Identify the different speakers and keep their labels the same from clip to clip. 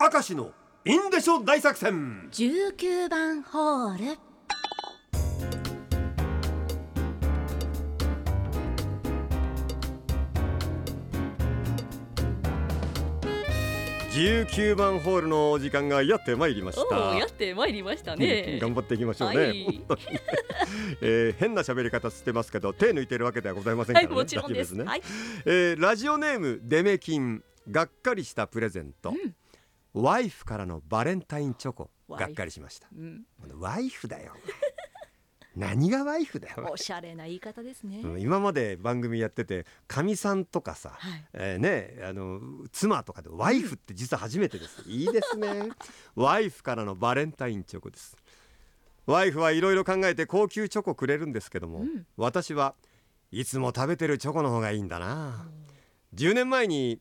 Speaker 1: 明石のインデショ大作戦。
Speaker 2: 19番ホール。
Speaker 1: 19番ホールのお時間がやってまいりました。
Speaker 2: やってまいりましたね。
Speaker 1: 頑張っていきましょうね、
Speaker 2: はい。
Speaker 1: えー変な喋り方してますけど手抜いてるわけではございませんからね、
Speaker 2: はいもちろんです。
Speaker 1: ね、
Speaker 2: はい。
Speaker 1: えーラジオネームデメキンがっかりしたプレゼント、ワイフからのバレンタインチョコがっかりしました。
Speaker 2: うん。
Speaker 1: ワイフだよ。何がワイフだよ。
Speaker 2: おしゃれな言い方ですね。
Speaker 1: うん今まで番組やっててかみさんとかさ、
Speaker 2: はい。
Speaker 1: えーねあの妻とかでワイフって実は初めてです、いいですね。ワイフからのバレンタインチョコです。ワイフはいろいろ考えて高級チョコくれるんですけども、
Speaker 2: うん。
Speaker 1: 私はいつも食べてるチョコの方がいいんだな。10年前に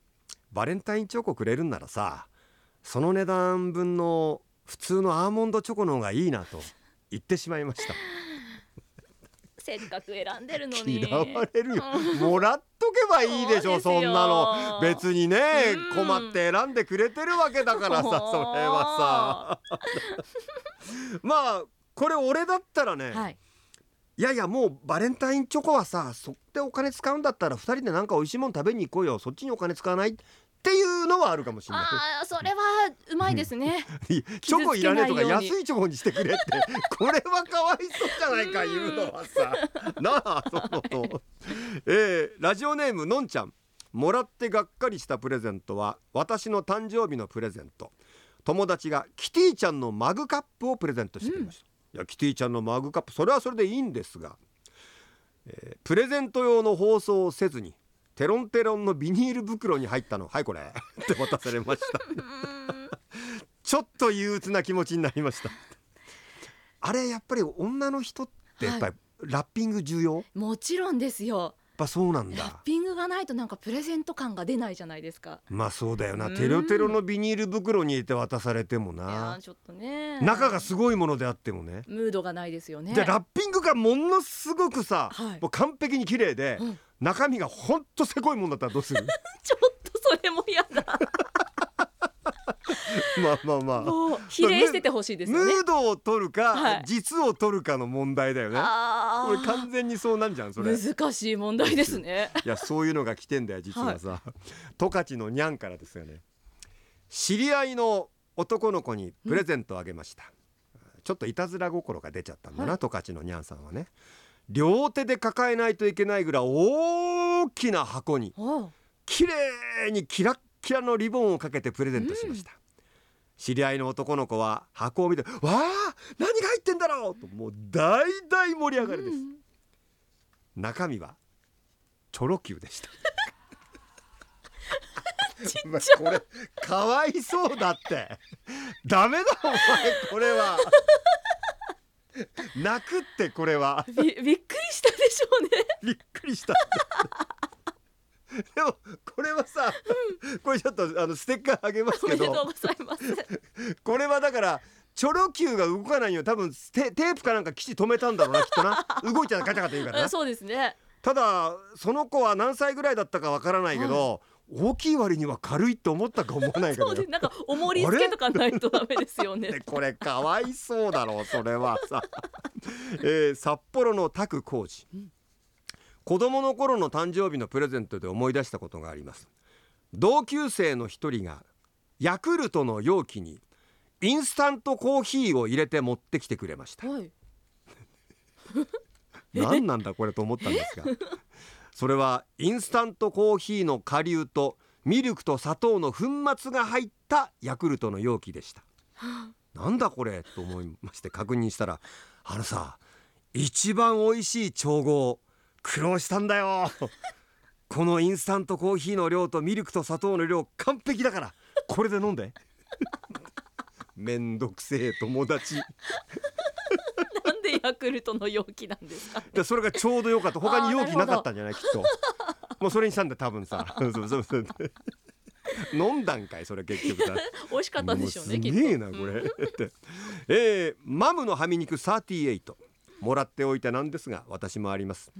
Speaker 1: バレンタインチョコくれるんならさその値段分の普通のアーモンドチョコの方がいいなと言ってしまいました。
Speaker 2: せっかく選んでるのに。
Speaker 1: 嫌われる。よもらっとけばいいでしょそんなの。別にね
Speaker 2: うん。
Speaker 1: 困って選んでくれてるわけだからさそれはさ。まあこれ俺だったらね、
Speaker 2: はい。
Speaker 1: いやいやもうバレンタインチョコはさそってお金使うんだったら2人でなんか美味しいもん食べに行こうよ。そっちにお金使わない？っていうのはあるかもしれない。
Speaker 2: ああそれはうまいですね。
Speaker 1: チョコいらねえとか安いチョコにしてくれって。これはかわいそうじゃないか言うのはさ。なあそのと、えーラジオネームのんちゃん。もらってがっかりしたプレゼントは私の誕生日のプレゼント。友達がキティちゃんのマグカップをプレゼントしてくれました、いやキティちゃんのマグカップそれはそれでいいんですが、えープレゼント用の包装をせずにテロンテロンのビニール袋に入ったの。はいこれ。って渡されました。ちょっと憂鬱な気持ちになりました。あれやっぱり女の人ってやっぱりラッピング重要、やっ
Speaker 2: もちろんですよ。
Speaker 1: ぱそうなん
Speaker 2: ラッ
Speaker 1: だ
Speaker 2: ピングがないとなんかプレゼント感が出ないじゃないですか。
Speaker 1: まあそうだよな。
Speaker 2: うん。
Speaker 1: テロテロのビニール袋に入れて渡されても
Speaker 2: いや
Speaker 1: な
Speaker 2: ーちょっとね
Speaker 1: 中がすごいものであってもね。
Speaker 2: ムードがないですよね。
Speaker 1: でラッピングがものすごくさ、
Speaker 2: はい。
Speaker 1: もう完璧に綺麗で、
Speaker 2: うん
Speaker 1: 中身がほんとせこいもんだったらどうする？
Speaker 2: ちょっとそれも嫌だ。
Speaker 1: まあまあまあ。
Speaker 2: もう比例しててほしいですよね。
Speaker 1: ムードを取るか、
Speaker 2: はい。
Speaker 1: 実を取るかの問題だよね。
Speaker 2: あ
Speaker 1: これ完全にそうなんじゃんそれ。
Speaker 2: ー難しい問題ですね。
Speaker 1: いやそういうのが来てんだよ実はさ、十勝のにゃんからですよね。知り合いの男の子にプレゼントをあげました、ちょっといたずら心が出ちゃったんだな、
Speaker 2: はい。
Speaker 1: 十勝のにゃんさんはね両手で抱えないといけないぐらい大きな箱に綺麗にキラッキラのリボンをかけてプレゼントしました、知り合いの男の子は箱を見て「わあ何が入ってんだろう!」ともう大大盛り上がりです、
Speaker 2: うん。
Speaker 1: 中身はチョロ Q でした。まあこれかわいそうだって。ダメだお前これは 泣くってこれは。
Speaker 2: びびっくりしたでしょうね。
Speaker 1: びっくりした。でもこれはさ、これちょっとあのステッカーあげますけど。
Speaker 2: ございます。
Speaker 1: これはだからチョロ Q が動かないように多分テテープかなんか基地止めたんだろうなきっとな。動いちゃガチャガチャ言うからな。
Speaker 2: うんそうですね。
Speaker 1: ただその子は何歳ぐらいだったかわからないけど、大きい割には軽いって思ったか思わないけど
Speaker 2: そうです。なんか重り付けとかないとダメですよね。
Speaker 1: で これかわいそうだろうそれはさ、えー札幌の拓浩二、子供の頃の誕生日のプレゼントで思い出したことがあります。同級生の一人がヤクルトの容器にインスタントコーヒーを入れて持ってきてくれました。
Speaker 2: はい。
Speaker 1: 何なんだこれと思ったんですがそれはインスタントコーヒーの顆粒とミルクと砂糖の粉末が入ったヤクルトの容器でした。なんだこれと思いまして確認したらあのさ一番美味しい調合苦労したんだよ。このインスタントコーヒーの量とミルクと砂糖の量完璧だから。これで飲んで。めんどくせえ友達
Speaker 2: でヤクルトの容器なんですか？
Speaker 1: でそれがちょうどよかった。他に容器なかったんじゃない？きっと。もうそれにしたんだ多分さ。飲んだんかいそれ結局さ。
Speaker 2: 美味しかったんでしょうね
Speaker 1: も
Speaker 2: きっと。
Speaker 1: すげえなこれ。って。えー、マムのハミ肉38もらっておいてなんですが私もあります、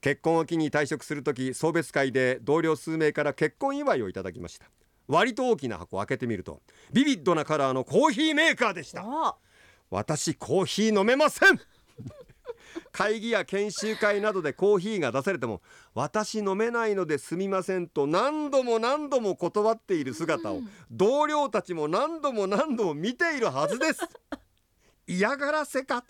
Speaker 1: 結婚を機に退職する時送別会で同僚数名から結婚祝いをいただきました。割と大きな箱を開けてみるとビビッドなカラーのコーヒーメーカーでした。
Speaker 2: あ
Speaker 1: 私コーヒー飲めません。会議や研修会などでコーヒーが出されても私飲めないのですみませんと何度も何度も断っている姿を
Speaker 2: うん。
Speaker 1: 同僚たちも何度も何度も見ているはずです。嫌がらせか。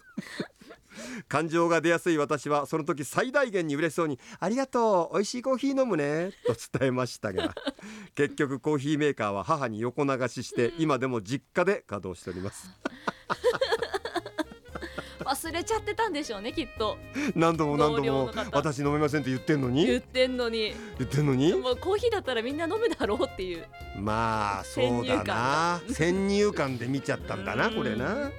Speaker 1: 感情が出やすい私はその時最大限に嬉しそうに「ありがとう美味しいコーヒー飲むね」と伝えましたが 結局コーヒーメーカーは母に横流しして今でも実家で稼働しております
Speaker 2: 忘れちゃってたんでしょうねきっと。
Speaker 1: 何度も何度も私飲めませんって言ってんのに？
Speaker 2: 言ってんのに。
Speaker 1: 言ってんのに？
Speaker 2: もうコーヒーだったらみんな飲むだろうっていう
Speaker 1: まあそうだな先入観で見ちゃったんだなこれな